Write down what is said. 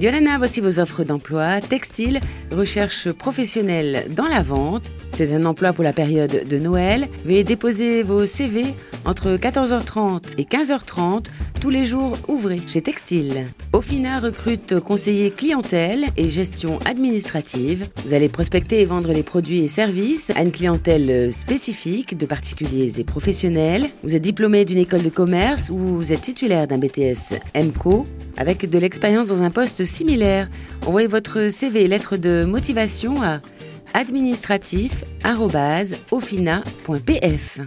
Yolana, voici vos offres d'emploi. Textile, recherche professionnelle dans la vente. C'est un emploi pour la période de Noël. Veuillez déposer vos CV entre 14h30 et 15h30 tous les jours ouvrés chez Textile. Ofina recrute conseiller clientèle et gestion administrative. Vous allez prospecter et vendre les produits et services à une clientèle spécifique de particuliers et professionnels. Vous êtes diplômé d'une école de commerce ou vous êtes titulaire d'un BTS MCO avec de l'expérience dans un poste similaire. Envoyez votre CV et lettre de motivation à administratif.ofina.pf.